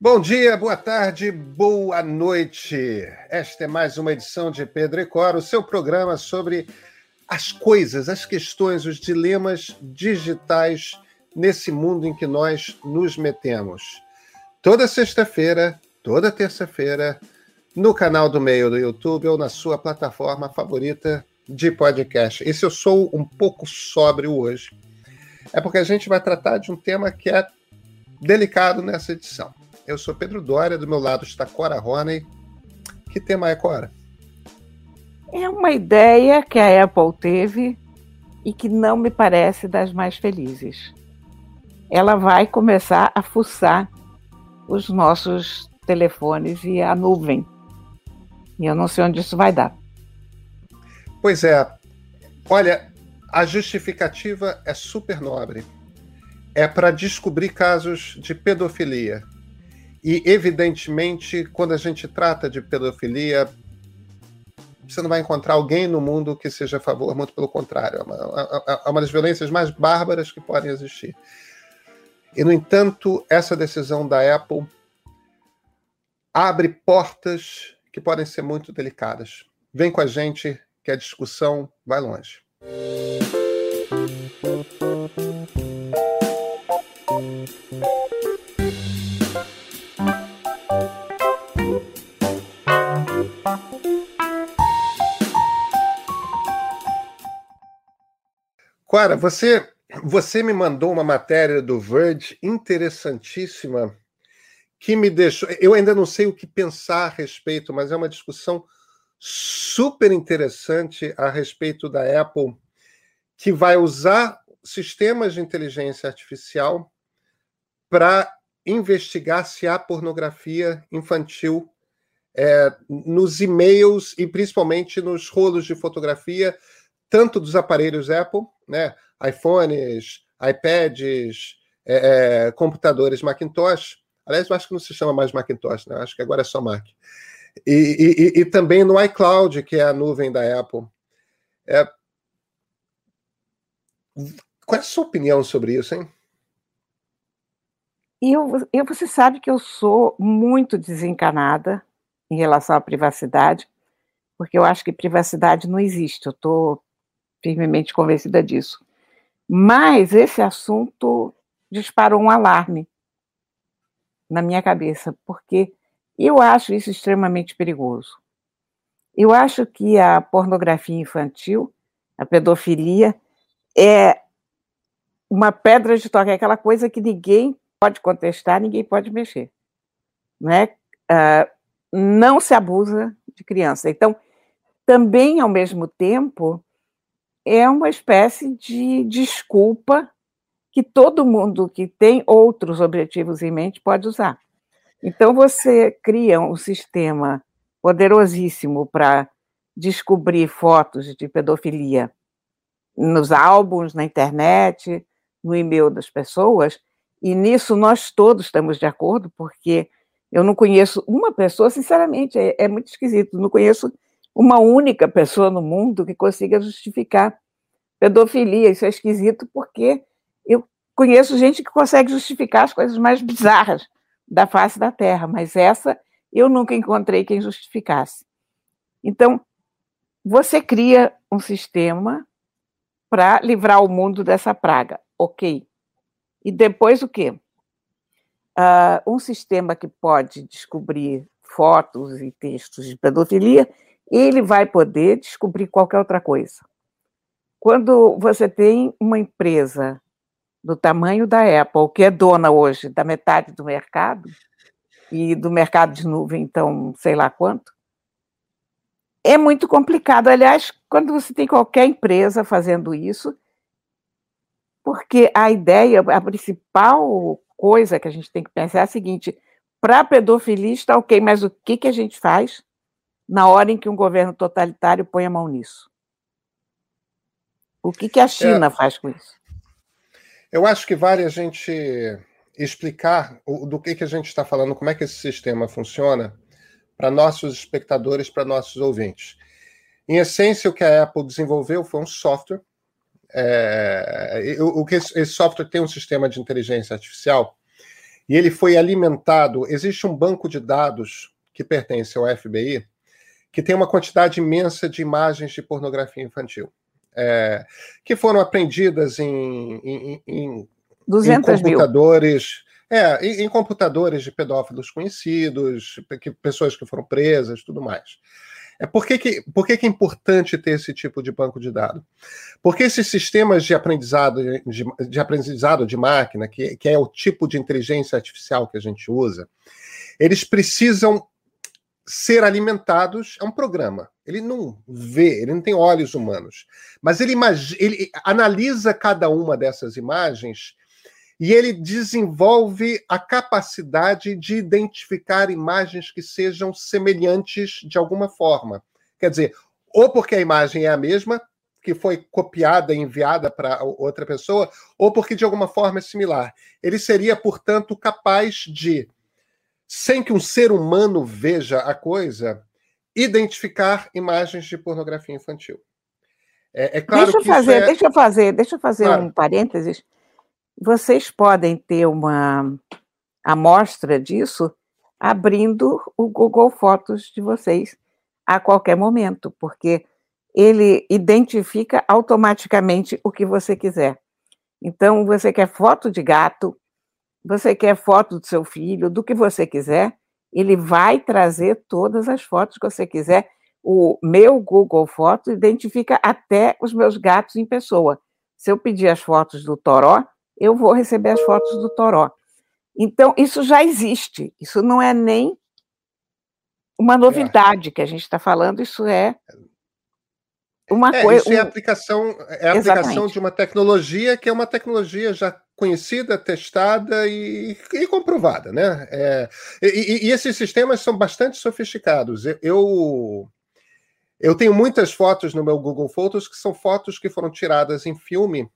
Bom dia, boa tarde, boa noite. Esta é mais uma edição de Pedro e Cora, o seu programa sobre as coisas, as questões, os dilemas digitais nesse mundo em que nós nos metemos. Toda sexta-feira, toda terça-feira, no canal do Meio do YouTube ou na sua plataforma favorita de podcast. E se eu sou um pouco sóbrio hoje, é porque a gente vai tratar de um tema que é delicado nessa edição. Eu sou Pedro Dória, do meu lado está Cora Roney. Que tema é, Cora? É uma ideia que a Apple teve e que não me parece das mais felizes. Ela vai começar a fuçar os nossos telefones e a nuvem. E eu não sei onde isso vai dar. Pois é. Olha, a justificativa é super nobre. É para descobrir casos de pedofilia. E, evidentemente, quando a gente trata de pedofilia, você não vai encontrar alguém no mundo que seja a favor, muito pelo contrário. É uma, é, é, é uma das violências mais bárbaras que podem existir. E, no entanto, essa decisão da Apple abre portas que podem ser muito delicadas. Vem com a gente, que a discussão vai longe. Clara, você, você me mandou uma matéria do Verge interessantíssima que me deixou. Eu ainda não sei o que pensar a respeito, mas é uma discussão super interessante a respeito da Apple, que vai usar sistemas de inteligência artificial para investigar se há pornografia infantil é, nos e-mails e principalmente nos rolos de fotografia tanto dos aparelhos Apple, né, iPhones, iPads, é, é, computadores Macintosh. Aliás, eu acho que não se chama mais Macintosh, né? acho que agora é só Mac. E, e, e, também no iCloud, que é a nuvem da Apple. É... Qual é a sua opinião sobre isso, hein? Eu, eu, você sabe que eu sou muito desencanada em relação à privacidade, porque eu acho que privacidade não existe. Eu estou firmemente convencida disso. Mas esse assunto disparou um alarme na minha cabeça, porque eu acho isso extremamente perigoso. Eu acho que a pornografia infantil, a pedofilia, é uma pedra de toque, é aquela coisa que ninguém pode contestar, ninguém pode mexer. Né? Uh, não se abusa de criança. Então, também, ao mesmo tempo, é uma espécie de desculpa que todo mundo que tem outros objetivos em mente pode usar. Então, você cria um sistema poderosíssimo para descobrir fotos de pedofilia nos álbuns, na internet, no e-mail das pessoas, e nisso nós todos estamos de acordo, porque eu não conheço uma pessoa, sinceramente, é, é muito esquisito, não conheço uma única pessoa no mundo que consiga justificar pedofilia. Isso é esquisito porque eu conheço gente que consegue justificar as coisas mais bizarras da face da Terra, mas essa eu nunca encontrei quem justificasse. Então, você cria um sistema para livrar o mundo dessa praga, ok? E depois o quê? Uh, um sistema que pode descobrir fotos e textos de pedofilia ele vai poder descobrir qualquer outra coisa. Quando você tem uma empresa do tamanho da Apple, que é dona hoje da metade do mercado, e do mercado de nuvem, então, sei lá quanto, é muito complicado. Aliás, quando você tem qualquer empresa fazendo isso, porque a ideia, a principal coisa que a gente tem que pensar é a seguinte: para pedofilia está ok, mas o que, que a gente faz na hora em que um governo totalitário põe a mão nisso. O que, que a China é, faz com isso? Eu acho que vale a gente explicar do que, que a gente está falando, como é que esse sistema funciona, para nossos espectadores, para nossos ouvintes. Em essência, o que a Apple desenvolveu foi um software. É, o que esse software tem um sistema de inteligência artificial e ele foi alimentado. Existe um banco de dados que pertence ao FBI que tem uma quantidade imensa de imagens de pornografia infantil. É, que foram apreendidas em, em, em, em computadores. Mil. É, em, computadores de pedófilos conhecidos, que, pessoas que foram presas, tudo mais. É por que, que, por que, que é importante ter esse tipo de banco de dados? Porque esses sistemas de aprendizado de, de aprendizado de máquina, que, que é o tipo de inteligência artificial que a gente usa, eles precisam ser alimentados é um programa. Ele não vê, ele não tem olhos humanos, mas ele, ele analisa cada uma dessas imagens e ele desenvolve a capacidade de identificar imagens que sejam semelhantes de alguma forma. Quer dizer, ou porque a imagem é a mesma, que foi copiada e enviada para outra pessoa, ou porque de alguma forma é similar. Ele seria, portanto, capaz de sem que um ser humano veja a coisa, identificar imagens de pornografia infantil. É, é claro deixa eu fazer, é... deixa eu fazer, deixa eu fazer claro. um parênteses. Vocês podem ter uma amostra disso abrindo o Google Fotos de vocês a qualquer momento, porque ele identifica automaticamente o que você quiser. Então, você quer foto de gato, você quer foto do seu filho, do que você quiser, ele vai trazer todas as fotos que você quiser. O meu Google Fotos identifica até os meus gatos em pessoa. Se eu pedir as fotos do Toró, eu vou receber as fotos do Toró. Então, isso já existe. Isso não é nem uma novidade é. que a gente está falando, isso é uma é, coisa. Isso é a aplicação, é a aplicação de uma tecnologia que é uma tecnologia já conhecida, testada e, e comprovada, né? É, e, e, esses sistemas são bastante sofisticados. Eu eu tenho muitas fotos no meu Google Fotos que são fotos que foram tiradas em filme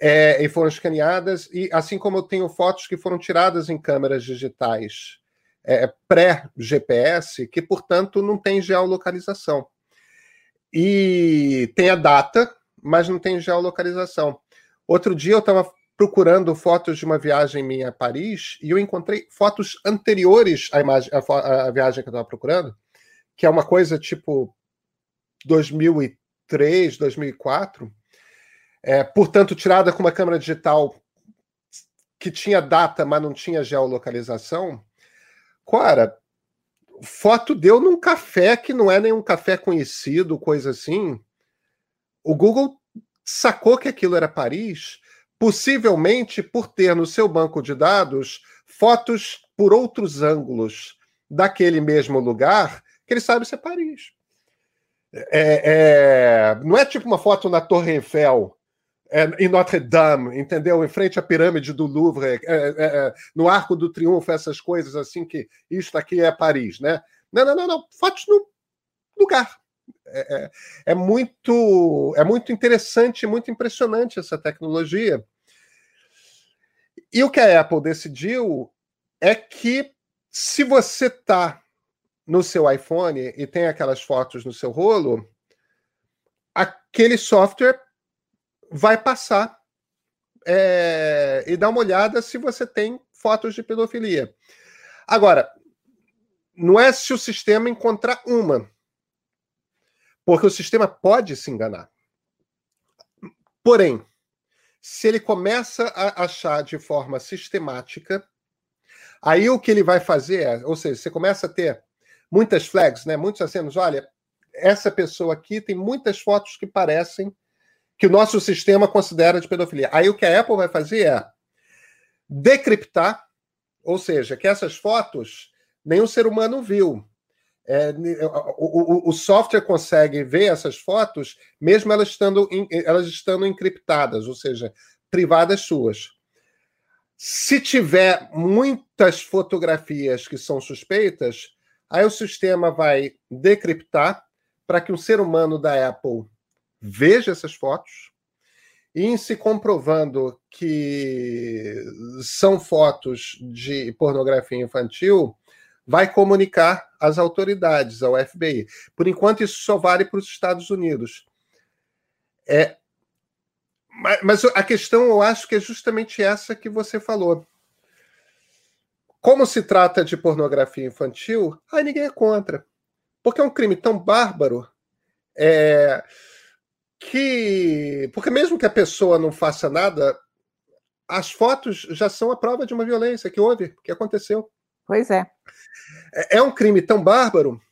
é, e foram escaneadas, e assim como eu tenho fotos que foram tiradas em câmeras digitais é, pré-GPS, que portanto não tem geolocalização. E tem a data, mas não tem geolocalização. Outro dia eu estava procurando fotos de uma viagem minha a Paris e eu encontrei fotos anteriores à, imagem, à, à viagem que eu estava procurando, que é uma coisa tipo 2003, 2004, é, portanto, tirada com uma câmera digital que tinha data, mas não tinha geolocalização. Cara, foto deu num café que não é nenhum café conhecido, coisa assim. O Google sacou que aquilo era Paris possivelmente por ter no seu banco de dados fotos por outros ângulos daquele mesmo lugar, que ele sabe se é Paris. É, é, não é tipo uma foto na Torre Eiffel, é, em Notre Dame, entendeu? Em frente à pirâmide do Louvre, é, é, é, no Arco do Triunfo, essas coisas assim que isto aqui é Paris, né? Não, não, não, não. Fotos no lugar. É, é, muito, é muito interessante, muito impressionante essa tecnologia. E o que a Apple decidiu é que se você está no seu iPhone e tem aquelas fotos no seu rolo, aquele software vai passar é, e dar uma olhada se você tem fotos de pedofilia. Agora, não é se o sistema encontrar uma, porque o sistema pode se enganar. Porém, se ele começa a achar de forma sistemática, aí o que ele vai fazer é, ou seja, você começa a ter muitas flags, né, muitos acenos, olha, essa pessoa aqui tem muitas fotos que parecem que o nosso sistema considera de pedofilia. Aí o que a Apple vai fazer é decriptar, ou seja, que essas fotos nenhum ser humano viu. É, o, o, o, software consegue ver essas fotos, mesmo elas estando, elas estando encriptadas, ou seja, privadas suas. Se tiver muitas fotografias que são suspeitas, aí o sistema vai decriptar para que um ser humano da Apple veja essas fotos e, em se comprovando que são fotos de pornografia infantil, vai comunicar às autoridades, ao FBI. Por enquanto, isso só vale para os Estados Unidos. É, mas a questão, eu acho que é justamente essa que você falou. como se trata de pornografia infantil, aí ninguém é contra. Porque é um crime tão bárbaro é, que. Porque mesmo que a pessoa não faça nada, as fotos já são a prova de uma violência que houve, que aconteceu. Pois é. É, é um crime tão bárbaro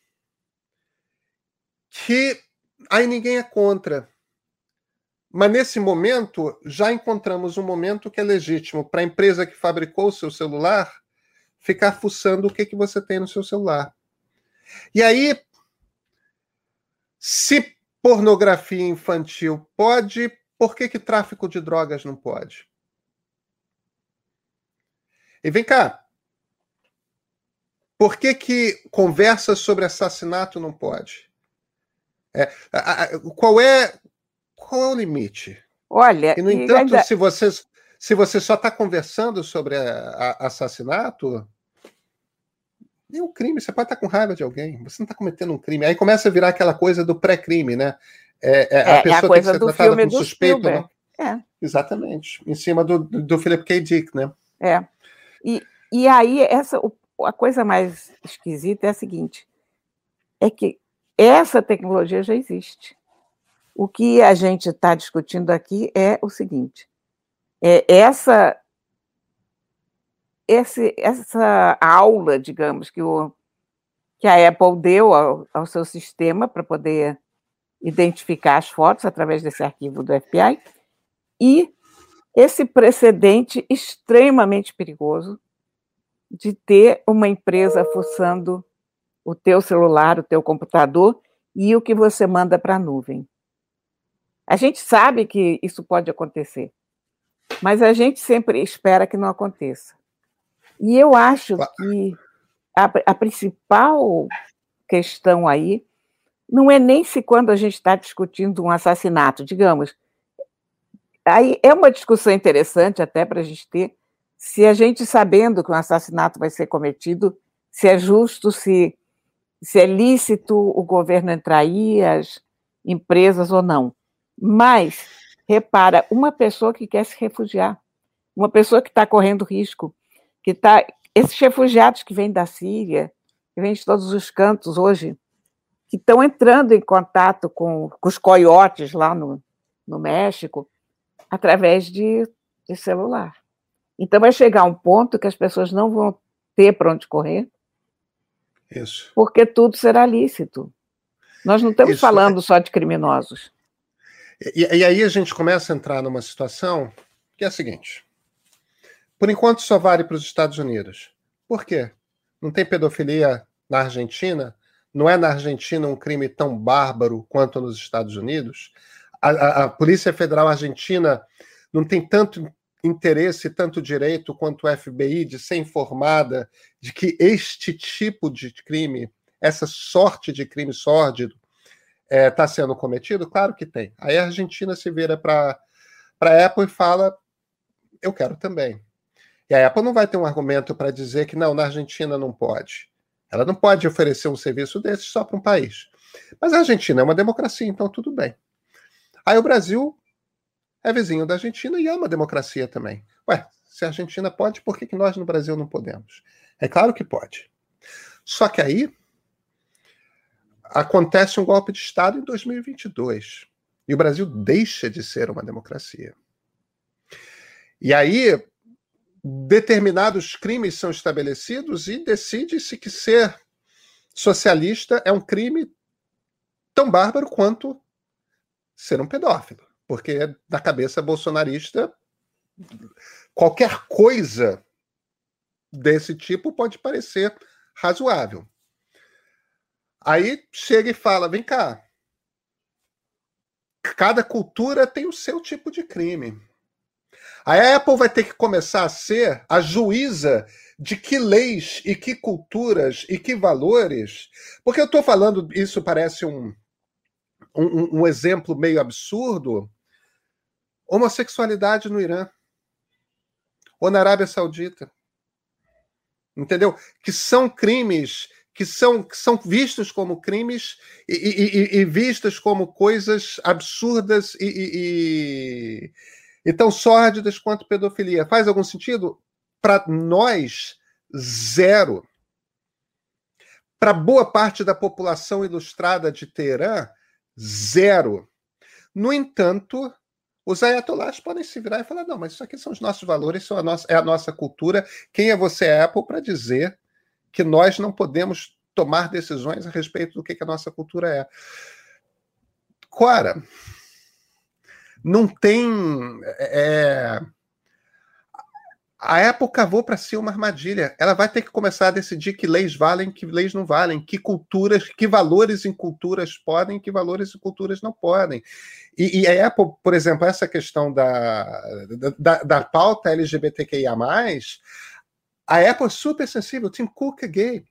que aí ninguém é contra. Mas nesse momento, já encontramos um momento que é legítimo para a empresa que fabricou o seu celular ficar fuçando o que, que você tem no seu celular. E aí, se pornografia infantil pode, por que, que tráfico de drogas não pode? E vem cá. Por que, que conversa sobre assassinato não pode? É, a, a, qual é qual é o limite? Olha, e no entanto, ainda... se você se você só está conversando sobre a, assassinato, é um crime. Você pode estar tá com raiva de alguém. Você não está cometendo um crime. Aí começa a virar aquela coisa do pré-crime, né? É, é, a pessoa é a coisa tem que ser tratada como suspeito. Né? É. Exatamente. Em cima do, do Philip K. Dick, né? É. E, e aí, essa, a coisa mais esquisita é a seguinte: é que essa tecnologia já existe. O que a gente está discutindo aqui é o seguinte: é essa esse, essa aula, digamos, que, o, que a Apple deu ao, ao seu sistema para poder identificar as fotos através desse arquivo do FBI, e esse precedente extremamente perigoso de ter uma empresa fuçando o teu celular, o teu computador e o que você manda para a nuvem. A gente sabe que isso pode acontecer, mas a gente sempre espera que não aconteça. E eu acho que a, a principal questão aí não é nem se quando a gente está discutindo um assassinato, digamos. Aí é uma discussão interessante até para a gente ter, se a gente sabendo que um assassinato vai ser cometido, se é justo, se, se é lícito o governo entrar aí, as empresas ou não. Mas, repara, uma pessoa que quer se refugiar, uma pessoa que está correndo risco, que tá esses refugiados que vêm da Síria, que vêm de todos os cantos hoje, que estão entrando em contato com, com os coiotes lá no, no México, através de, de celular. Então vai chegar um ponto que as pessoas não vão ter para onde correr, Isso. porque tudo será lícito. Nós não estamos Isso. falando só de criminosos. E, e aí a gente começa a entrar numa situação que é a seguinte: por enquanto só vale para os Estados Unidos. Por quê? Não tem pedofilia na Argentina? Não é na Argentina um crime tão bárbaro quanto nos Estados Unidos? A, a, a Polícia Federal Argentina não tem tanto interesse, tanto direito quanto FBI de ser informada de que este tipo de crime, essa sorte de crime sórdido, está é, tá sendo cometido? Claro que tem. Aí a Argentina se vira para a Apple e fala: eu quero também. E a Apple não vai ter um argumento para dizer que não, na Argentina não pode. Ela não pode oferecer um serviço desse só para um país. Mas a Argentina é uma democracia, então tudo bem. Aí o Brasil é vizinho da Argentina e é uma democracia também. Ué, se a Argentina pode, por que, que nós no Brasil não podemos? É claro que pode. Só que aí acontece um golpe de Estado em 2022 e o Brasil deixa de ser uma democracia. E aí determinados crimes são estabelecidos e decide-se que ser socialista é um crime tão bárbaro quanto ser um pedófilo. Porque na cabeça bolsonarista, qualquer coisa desse tipo pode parecer razoável. Aí chega e fala: vem cá, cada cultura tem o seu tipo de crime. A Apple vai ter que começar a ser a juíza de que leis e que culturas e que valores. Porque eu estou falando, isso parece um, um, um exemplo meio absurdo. Homossexualidade no Irã ou na Arábia Saudita. Entendeu? Que são crimes que são, que são vistos como crimes e, e, e, e vistas como coisas absurdas e, e tão sórdidas quanto pedofilia. Faz algum sentido? Para nós, Zero. Para boa parte da população ilustrada de Teherã, zero. No entanto, os ayatollahs podem se virar e falar: não, mas isso aqui são os nossos valores, são a nossa, é a nossa cultura. Quem é você, Apple, para dizer que nós não podemos tomar decisões a respeito do que, que a nossa cultura é? Cora, não tem. É, a Apple cavou para si uma armadilha. Ela vai ter que começar a decidir que leis valem, que leis não valem, que culturas, que valores em culturas podem, que valores em culturas não podem. E, e a Apple, por exemplo, essa questão da, da, da pauta LGBTQIA, a Apple é super sensível. Tim Cook é gay,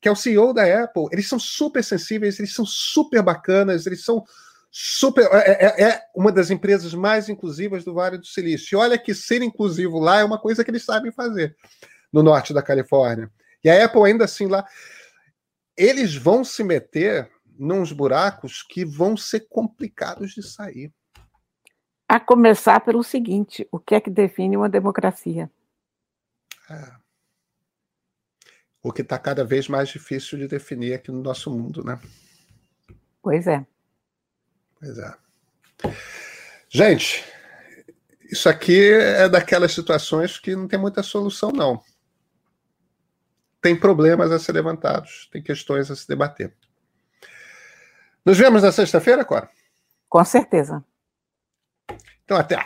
que é o CEO da Apple. Eles são super sensíveis, eles são super bacanas, eles são super é, é, é, uma das empresas mais inclusivas do Vale do Silício. E olha que ser inclusivo lá é uma coisa que eles sabem fazer no norte da Califórnia. E a Apple ainda assim lá, eles vão se meter nos buracos que vão ser complicados de sair. A começar pelo seguinte: o que é que define uma democracia? É. O que está cada vez mais difícil de definir aqui no nosso mundo, né? Pois é. Pois é. Gente, isso aqui é daquelas situações que não tem muita solução, não. Tem problemas a ser levantados, tem questões a se debater. Nos vemos na sexta-feira, Cora? Com certeza. Então, até.